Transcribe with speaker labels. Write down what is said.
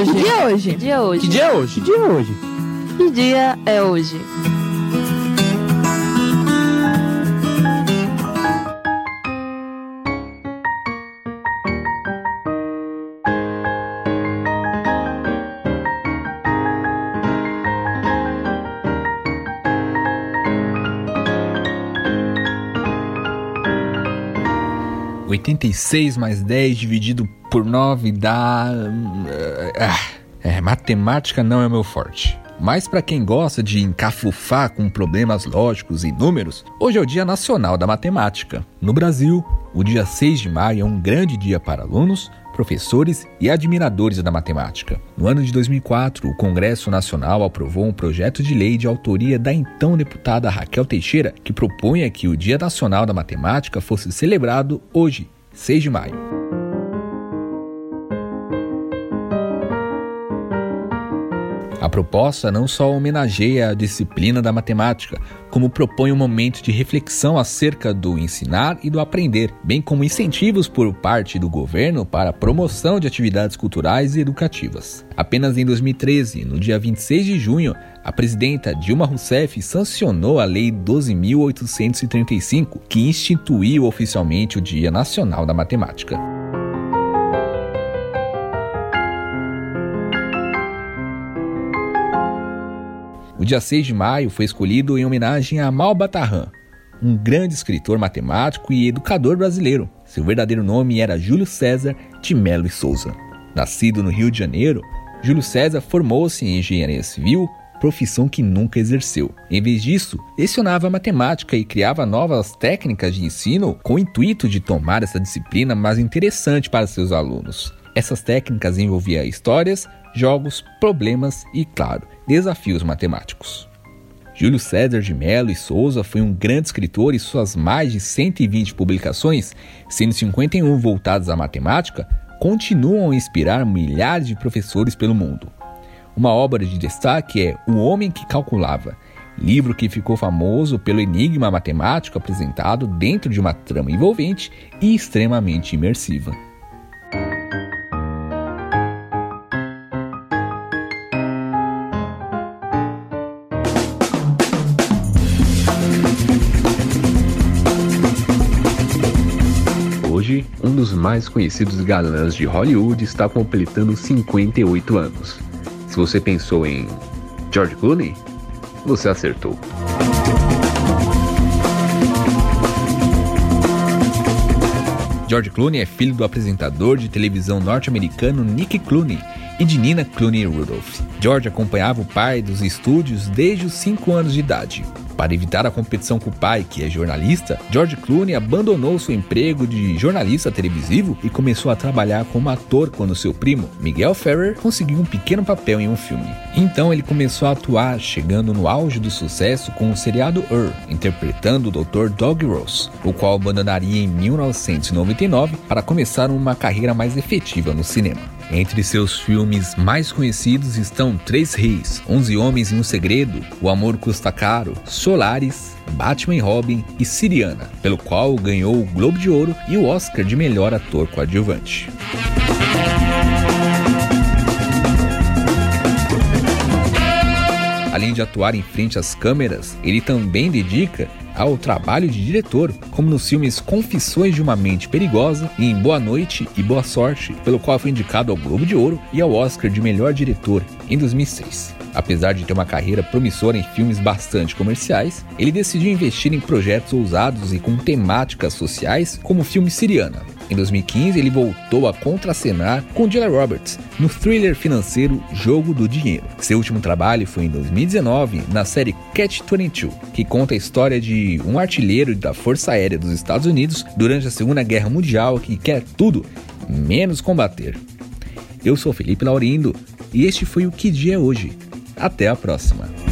Speaker 1: hoje?
Speaker 2: Que dia é hoje?
Speaker 1: Que dia é hoje?
Speaker 3: Que dia é hoje?
Speaker 4: Que dia é hoje?
Speaker 1: Que dia é hoje?
Speaker 3: Oitenta e seis mais dez dividido por nove dá. Ah, é, matemática não é meu forte. Mas para quem gosta de encafufar com problemas lógicos e números, hoje é o Dia Nacional da Matemática. No Brasil, o dia 6 de maio é um grande dia para alunos, professores e admiradores da matemática. No ano de 2004, o Congresso Nacional aprovou um projeto de lei de autoria da então deputada Raquel Teixeira, que propunha que o Dia Nacional da Matemática fosse celebrado hoje, 6 de maio. Proposta não só homenageia a disciplina da matemática, como propõe um momento de reflexão acerca do ensinar e do aprender, bem como incentivos por parte do governo para a promoção de atividades culturais e educativas. Apenas em 2013, no dia 26 de junho, a presidenta Dilma Rousseff sancionou a Lei 12.835, que instituiu oficialmente o Dia Nacional da Matemática. O dia 6 de maio foi escolhido em homenagem a Mal Batarran, um grande escritor matemático e educador brasileiro. Seu verdadeiro nome era Júlio César de Melo e Souza. Nascido no Rio de Janeiro, Júlio César formou-se em engenharia civil, profissão que nunca exerceu. Em vez disso, lecionava matemática e criava novas técnicas de ensino com o intuito de tomar essa disciplina mais interessante para seus alunos. Essas técnicas envolviam histórias, jogos, problemas e, claro, desafios matemáticos. Júlio César de Mello e Souza foi um grande escritor e suas mais de 120 publicações, sendo 51 voltadas à matemática, continuam a inspirar milhares de professores pelo mundo. Uma obra de destaque é O Homem que Calculava, livro que ficou famoso pelo enigma matemático apresentado dentro de uma trama envolvente e extremamente imersiva.
Speaker 4: Um dos mais conhecidos galãs de Hollywood está completando 58 anos. Se você pensou em George Clooney, você acertou.
Speaker 3: George Clooney é filho do apresentador de televisão norte-americano Nick Clooney e de Nina Clooney Rudolph. George acompanhava o pai dos estúdios desde os 5 anos de idade. Para evitar a competição com o pai, que é jornalista, George Clooney abandonou seu emprego de jornalista televisivo e começou a trabalhar como ator quando seu primo, Miguel Ferrer, conseguiu um pequeno papel em um filme. Então ele começou a atuar, chegando no auge do sucesso com o seriado Ur, interpretando o Dr. Doug Ross, o qual abandonaria em 1999 para começar uma carreira mais efetiva no cinema. Entre seus filmes mais conhecidos estão Três Reis, Onze Homens e um Segredo, O Amor Custa Caro, Solaris, Batman e Robin e Siriana, pelo qual ganhou o Globo de Ouro e o Oscar de melhor ator coadjuvante. De atuar em frente às câmeras, ele também dedica ao trabalho de diretor, como nos filmes Confissões de uma Mente Perigosa e em Boa Noite e Boa Sorte, pelo qual foi indicado ao Globo de Ouro e ao Oscar de Melhor Diretor em 2006. Apesar de ter uma carreira promissora em filmes bastante comerciais, ele decidiu investir em projetos ousados e com temáticas sociais, como o filme Siriana, em 2015, ele voltou a contracenar com Julia Roberts no thriller financeiro Jogo do Dinheiro. Seu último trabalho foi em 2019 na série Catch 22, que conta a história de um artilheiro da Força Aérea dos Estados Unidos durante a Segunda Guerra Mundial que quer tudo menos combater. Eu sou Felipe Laurindo e este foi o Que Dia é Hoje. Até a próxima.